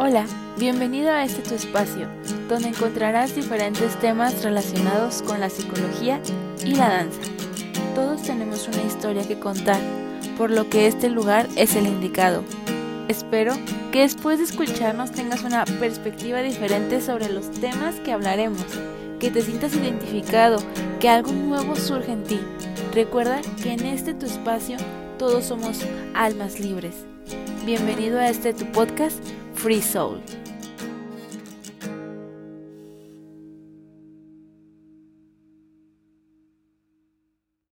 Hola, bienvenido a este tu espacio, donde encontrarás diferentes temas relacionados con la psicología y la danza. Todos tenemos una historia que contar, por lo que este lugar es el indicado. Espero que después de escucharnos tengas una perspectiva diferente sobre los temas que hablaremos, que te sientas identificado, que algo nuevo surge en ti. Recuerda que en este tu espacio todos somos almas libres. Bienvenido a este tu podcast Free Soul.